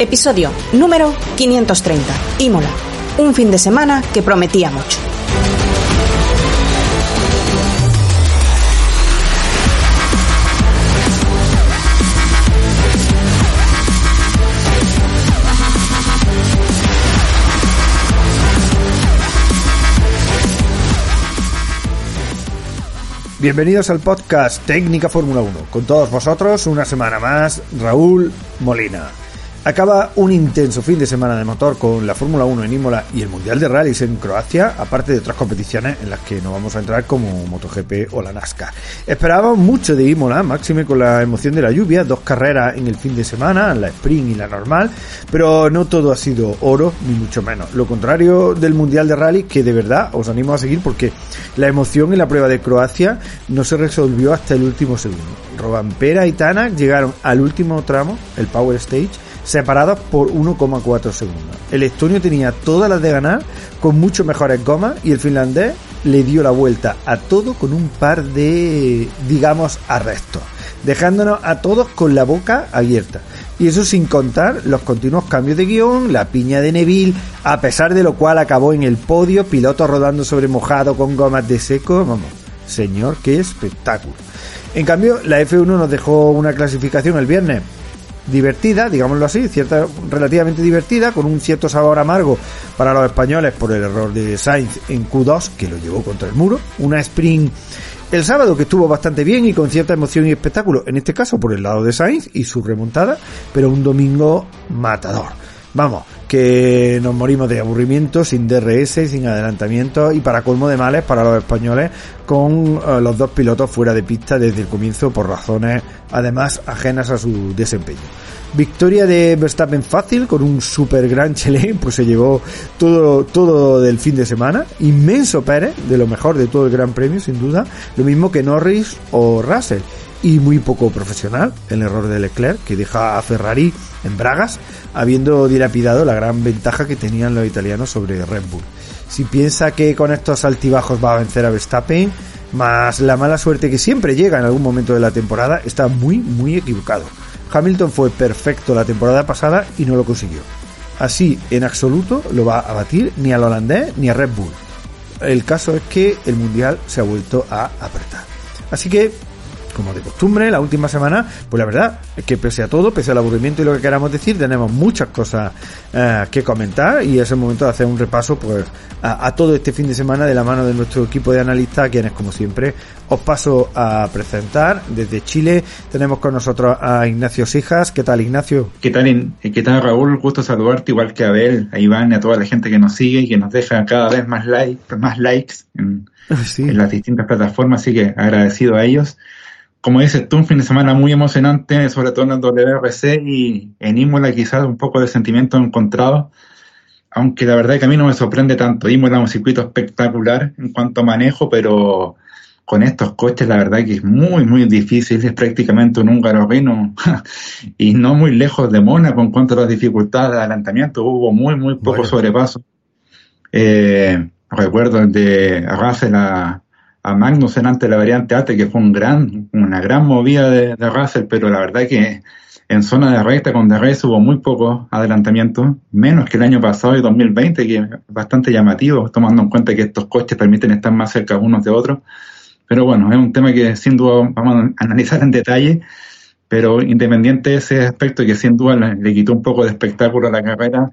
Episodio número 530. Imola. Un fin de semana que prometía mucho. Bienvenidos al podcast Técnica Fórmula 1. Con todos vosotros, una semana más, Raúl Molina. Acaba un intenso fin de semana de motor con la Fórmula 1 en Imola y el Mundial de Rallys en Croacia, aparte de otras competiciones en las que no vamos a entrar como MotoGP o la NASCAR. Esperábamos mucho de Imola, máxime con la emoción de la lluvia, dos carreras en el fin de semana, la sprint y la normal, pero no todo ha sido oro, ni mucho menos. Lo contrario del Mundial de Rallys, que de verdad os animo a seguir porque la emoción en la prueba de Croacia no se resolvió hasta el último segundo. Robampera y Tanak llegaron al último tramo, el Power Stage, separados por 1,4 segundos. El estonio tenía todas las de ganar con mucho mejores gomas y el finlandés le dio la vuelta a todo con un par de, digamos, arrestos, dejándonos a todos con la boca abierta. Y eso sin contar los continuos cambios de guion, la piña de Neville, a pesar de lo cual acabó en el podio, piloto rodando sobre mojado con gomas de seco. Vamos, señor, qué espectáculo. En cambio, la F1 nos dejó una clasificación el viernes divertida, digámoslo así, cierta, relativamente divertida, con un cierto sabor amargo para los españoles por el error de Sainz en Q2, que lo llevó contra el muro. Una sprint el sábado que estuvo bastante bien y con cierta emoción y espectáculo, en este caso por el lado de Sainz y su remontada, pero un domingo matador. Vamos, que nos morimos de aburrimiento, sin DRS, sin adelantamiento y para colmo de males para los españoles con eh, los dos pilotos fuera de pista desde el comienzo por razones además ajenas a su desempeño. Victoria de Verstappen fácil con un super gran chelén, pues se llevó todo, todo del fin de semana. Inmenso Pérez, de lo mejor de todo el Gran Premio, sin duda. Lo mismo que Norris o Russell. Y muy poco profesional el error de Leclerc, que deja a Ferrari en bragas, habiendo dilapidado la gran ventaja que tenían los italianos sobre Red Bull. Si piensa que con estos altibajos va a vencer a Verstappen, más la mala suerte que siempre llega en algún momento de la temporada, está muy, muy equivocado. Hamilton fue perfecto la temporada pasada y no lo consiguió. Así, en absoluto, lo va a batir ni al holandés ni a Red Bull. El caso es que el Mundial se ha vuelto a apretar. Así que como de costumbre, la última semana, pues la verdad es que pese a todo, pese al aburrimiento y lo que queramos decir, tenemos muchas cosas eh, que comentar y es el momento de hacer un repaso pues a, todo este fin de semana de la mano de nuestro equipo de analistas, quienes como siempre os paso a presentar. Desde Chile tenemos con nosotros a Ignacio Sijas. ¿Qué tal, Ignacio? ¿Qué tal, qué tal Raúl? Gusto saludarte, igual que a Abel, a Iván y a toda la gente que nos sigue y que nos deja cada vez más, like, más likes en, en las distintas plataformas, así que agradecido a ellos como dices tú, un fin de semana muy emocionante, sobre todo en el WRC y en Imola quizás un poco de sentimiento encontrado, aunque la verdad es que a mí no me sorprende tanto. Imola es un circuito espectacular en cuanto a manejo, pero con estos coches la verdad que es muy, muy difícil, es prácticamente un húngaro reino y no muy lejos de Mónaco en cuanto a las dificultades de adelantamiento, hubo muy, muy poco sobrepaso. Eh, recuerdo de Russell a a Magnussen ante la variante AT, que fue un gran, una gran movida de, Russell, pero la verdad que en zona de recta con DRS hubo muy poco adelantamiento, menos que el año pasado y 2020, que es bastante llamativo, tomando en cuenta que estos coches permiten estar más cerca unos de otros. Pero bueno, es un tema que sin duda vamos a analizar en detalle, pero independiente de ese aspecto que sin duda le, le quitó un poco de espectáculo a la carrera,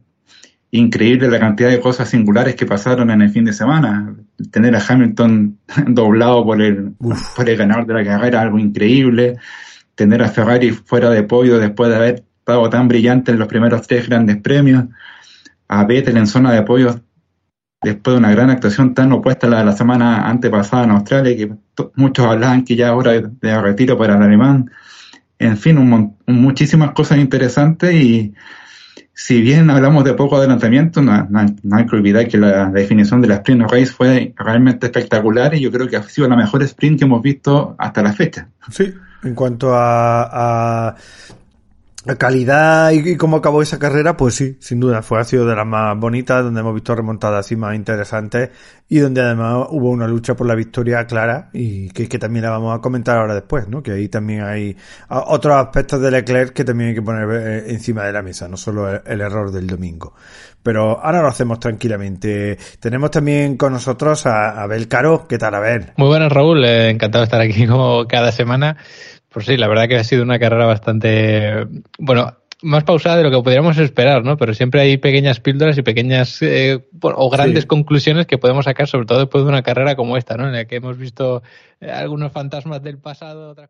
increíble la cantidad de cosas singulares que pasaron en el fin de semana. Tener a Hamilton doblado por el, por el ganador de la carrera, algo increíble. Tener a Ferrari fuera de podio después de haber estado tan brillante en los primeros tres grandes premios. A Vettel en zona de podio después de una gran actuación tan opuesta a la de la semana antepasada en Australia, que muchos hablaban que ya hora de, retiro para el alemán. En fin, muchísimas cosas interesantes y si bien hablamos de poco adelantamiento, no, hay que olvidar que la, definición de la sprint race fue realmente espectacular y yo creo que ha sido la mejor sprint que hemos visto hasta la fecha. Sí, en cuanto a, a calidad y, cómo acabó esa carrera, pues sí, sin duda, fue ha sido de las más bonitas, donde hemos visto remontadas así más interesantes y donde además hubo una lucha por la victoria clara y que, también la vamos a comentar ahora después, ¿no? Que ahí también hay otros aspectos de Leclerc que también hay que poner eh, encima de la mesa, no solo el, error del domingo. Pero ahora lo hacemos tranquilamente. Tenemos también con nosotros a Abel Caro. ¿Qué tal, Abel? Muy buenas, Raúl. Eh, encantado de estar aquí como cada semana. Pues sí, la verdad que ha sido una carrera bastante, bueno, más pausada de lo que podríamos esperar, ¿no? Pero siempre hay pequeñas píldoras y pequeñas eh, o grandes conclusiones que podemos sacar, sobre todo después de una carrera como esta, ¿no? En la que hemos visto eh, algunos fantasmas del pasado. Otra...